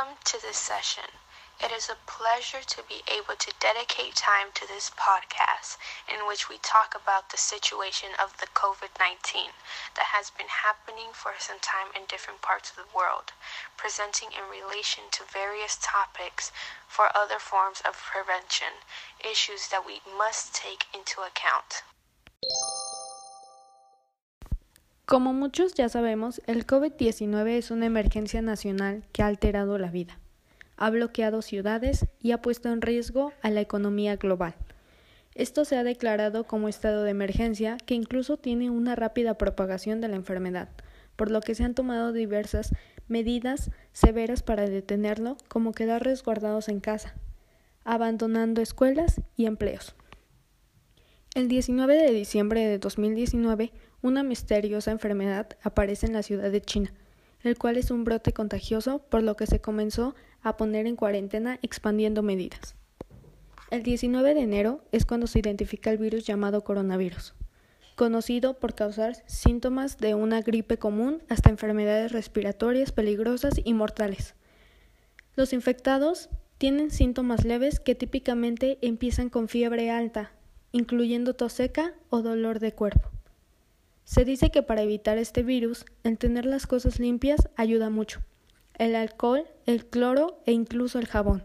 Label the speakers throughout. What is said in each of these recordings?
Speaker 1: Welcome to this session. It is a pleasure to be able to dedicate time to this podcast in which we talk about the situation of the COVID 19 that has been happening for some time in different parts of the world, presenting in relation to various topics for other forms of prevention, issues that we must take into account.
Speaker 2: Como muchos ya sabemos, el COVID-19 es una emergencia nacional que ha alterado la vida ha bloqueado ciudades y ha puesto en riesgo a la economía global. Esto se ha declarado como estado de emergencia que incluso tiene una rápida propagación de la enfermedad, por lo que se han tomado diversas medidas severas para detenerlo, como quedar resguardados en casa, abandonando escuelas y empleos. El 19 de diciembre de 2019, una misteriosa enfermedad aparece en la ciudad de China, el cual es un brote contagioso, por lo que se comenzó a poner en cuarentena expandiendo medidas. El 19 de enero es cuando se identifica el virus llamado coronavirus, conocido por causar síntomas de una gripe común hasta enfermedades respiratorias peligrosas y mortales. Los infectados tienen síntomas leves que típicamente empiezan con fiebre alta, incluyendo tos seca o dolor de cuerpo. Se dice que para evitar este virus, el tener las cosas limpias ayuda mucho. El alcohol, el cloro e incluso el jabón.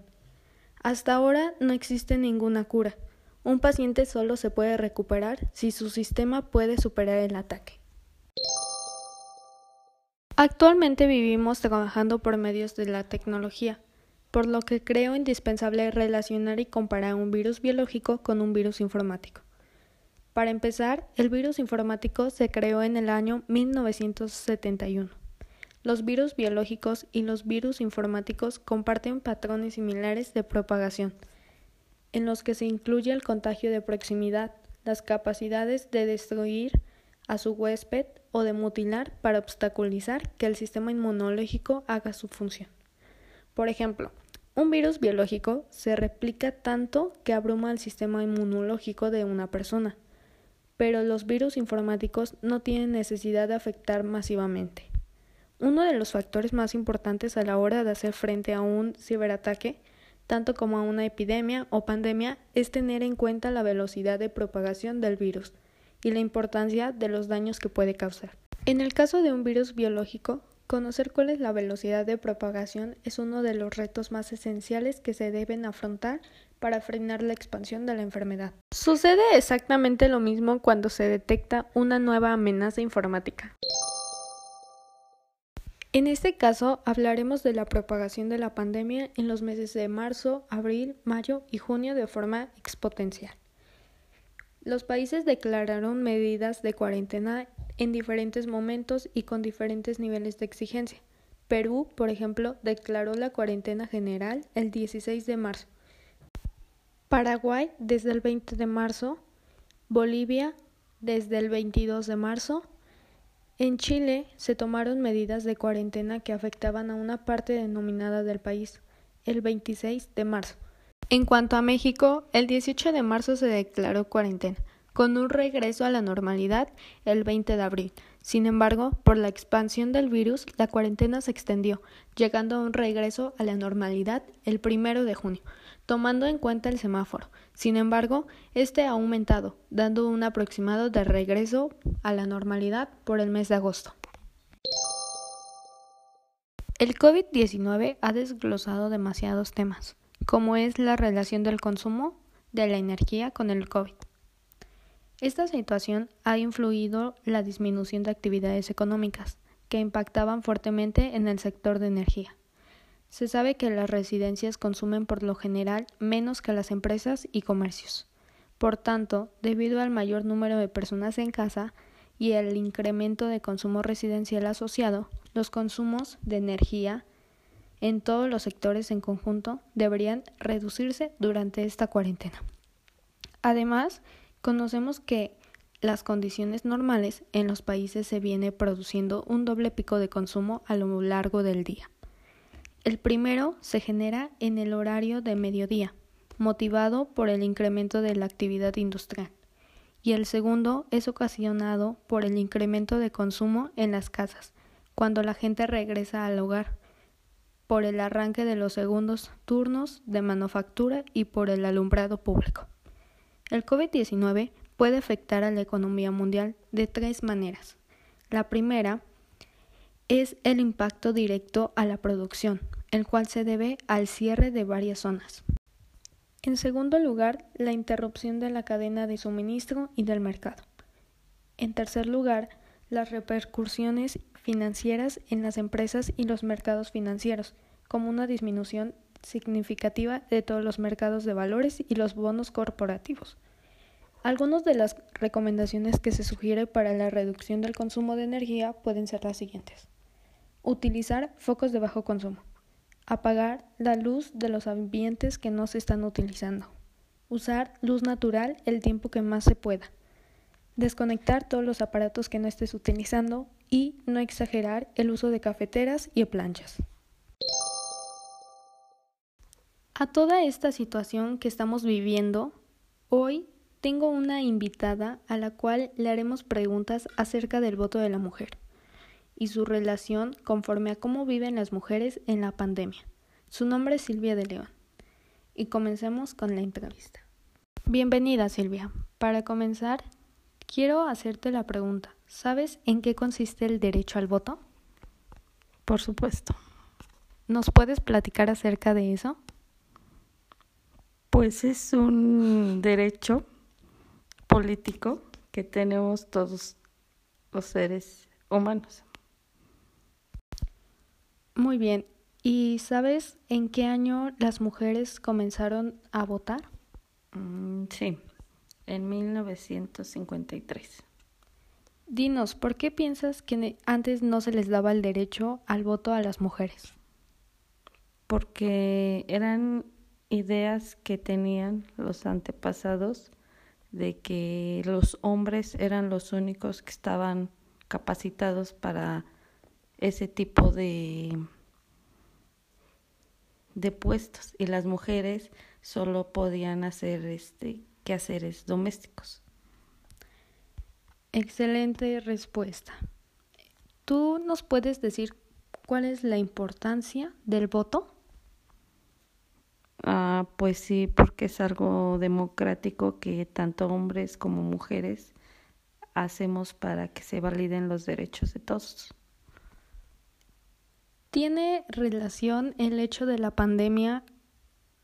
Speaker 2: Hasta ahora no existe ninguna cura. Un paciente solo se puede recuperar si su sistema puede superar el ataque. Actualmente vivimos trabajando por medios de la tecnología, por lo que creo indispensable relacionar y comparar un virus biológico con un virus informático. Para empezar, el virus informático se creó en el año 1971. Los virus biológicos y los virus informáticos comparten patrones similares de propagación, en los que se incluye el contagio de proximidad, las capacidades de destruir a su huésped o de mutilar para obstaculizar que el sistema inmunológico haga su función. Por ejemplo, un virus biológico se replica tanto que abruma al sistema inmunológico de una persona pero los virus informáticos no tienen necesidad de afectar masivamente. Uno de los factores más importantes a la hora de hacer frente a un ciberataque, tanto como a una epidemia o pandemia, es tener en cuenta la velocidad de propagación del virus y la importancia de los daños que puede causar. En el caso de un virus biológico, conocer cuál es la velocidad de propagación es uno de los retos más esenciales que se deben afrontar para frenar la expansión de la enfermedad. Sucede exactamente lo mismo cuando se detecta una nueva amenaza informática. En este caso hablaremos de la propagación de la pandemia en los meses de marzo, abril, mayo y junio de forma exponencial. Los países declararon medidas de cuarentena en diferentes momentos y con diferentes niveles de exigencia. Perú, por ejemplo, declaró la cuarentena general el 16 de marzo, Paraguay desde el 20 de marzo, Bolivia desde el 22 de marzo. En Chile se tomaron medidas de cuarentena que afectaban a una parte denominada del país el 26 de marzo. En cuanto a México, el 18 de marzo se declaró cuarentena, con un regreso a la normalidad el 20 de abril. Sin embargo, por la expansión del virus, la cuarentena se extendió, llegando a un regreso a la normalidad el 1 de junio tomando en cuenta el semáforo. Sin embargo, este ha aumentado, dando un aproximado de regreso a la normalidad por el mes de agosto. El COVID-19 ha desglosado demasiados temas, como es la relación del consumo de la energía con el COVID. Esta situación ha influido la disminución de actividades económicas, que impactaban fuertemente en el sector de energía. Se sabe que las residencias consumen por lo general menos que las empresas y comercios. Por tanto, debido al mayor número de personas en casa y el incremento de consumo residencial asociado, los consumos de energía en todos los sectores en conjunto deberían reducirse durante esta cuarentena. Además, conocemos que las condiciones normales en los países se viene produciendo un doble pico de consumo a lo largo del día. El primero se genera en el horario de mediodía, motivado por el incremento de la actividad industrial, y el segundo es ocasionado por el incremento de consumo en las casas, cuando la gente regresa al hogar, por el arranque de los segundos turnos de manufactura y por el alumbrado público. El COVID-19 puede afectar a la economía mundial de tres maneras. La primera es el impacto directo a la producción, el cual se debe al cierre de varias zonas. En segundo lugar, la interrupción de la cadena de suministro y del mercado. En tercer lugar, las repercusiones financieras en las empresas y los mercados financieros, como una disminución significativa de todos los mercados de valores y los bonos corporativos. Algunas de las recomendaciones que se sugiere para la reducción del consumo de energía pueden ser las siguientes. Utilizar focos de bajo consumo. Apagar la luz de los ambientes que no se están utilizando. Usar luz natural el tiempo que más se pueda. Desconectar todos los aparatos que no estés utilizando y no exagerar el uso de cafeteras y planchas. A toda esta situación que estamos viviendo, hoy tengo una invitada a la cual le haremos preguntas acerca del voto de la mujer y su relación conforme a cómo viven las mujeres en la pandemia. Su nombre es Silvia de León. Y comencemos con la entrevista. Bienvenida Silvia. Para comenzar, quiero hacerte la pregunta. ¿Sabes en qué consiste el derecho al voto?
Speaker 3: Por supuesto.
Speaker 2: ¿Nos puedes platicar acerca de eso?
Speaker 3: Pues es un derecho político que tenemos todos los seres humanos.
Speaker 2: Muy bien. ¿Y sabes en qué año las mujeres comenzaron a votar?
Speaker 3: Mm, sí, en 1953.
Speaker 2: Dinos, ¿por qué piensas que antes no se les daba el derecho al voto a las mujeres?
Speaker 3: Porque eran ideas que tenían los antepasados de que los hombres eran los únicos que estaban capacitados para ese tipo de de puestos y las mujeres solo podían hacer este quehaceres domésticos.
Speaker 2: Excelente respuesta. ¿Tú nos puedes decir cuál es la importancia del voto?
Speaker 3: Ah, pues sí, porque es algo democrático que tanto hombres como mujeres hacemos para que se validen los derechos de todos.
Speaker 2: ¿Tiene relación el hecho de la pandemia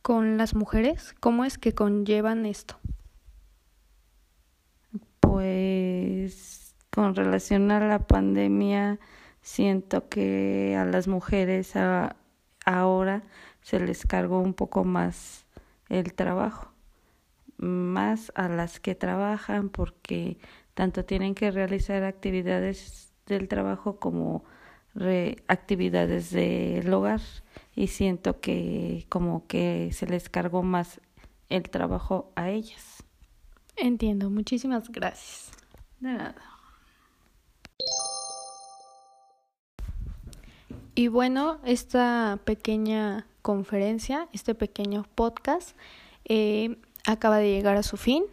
Speaker 2: con las mujeres? ¿Cómo es que conllevan esto?
Speaker 3: Pues con relación a la pandemia, siento que a las mujeres ahora se les cargó un poco más el trabajo, más a las que trabajan porque tanto tienen que realizar actividades del trabajo como actividades del hogar y siento que como que se les cargó más el trabajo a ellas.
Speaker 2: Entiendo, muchísimas gracias.
Speaker 3: De nada.
Speaker 2: Y bueno, esta pequeña conferencia, este pequeño podcast, eh, acaba de llegar a su fin.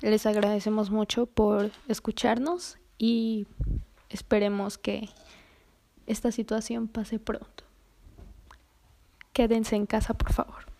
Speaker 2: Les agradecemos mucho por escucharnos y esperemos que esta situación pase pronto. Quédense en casa, por favor.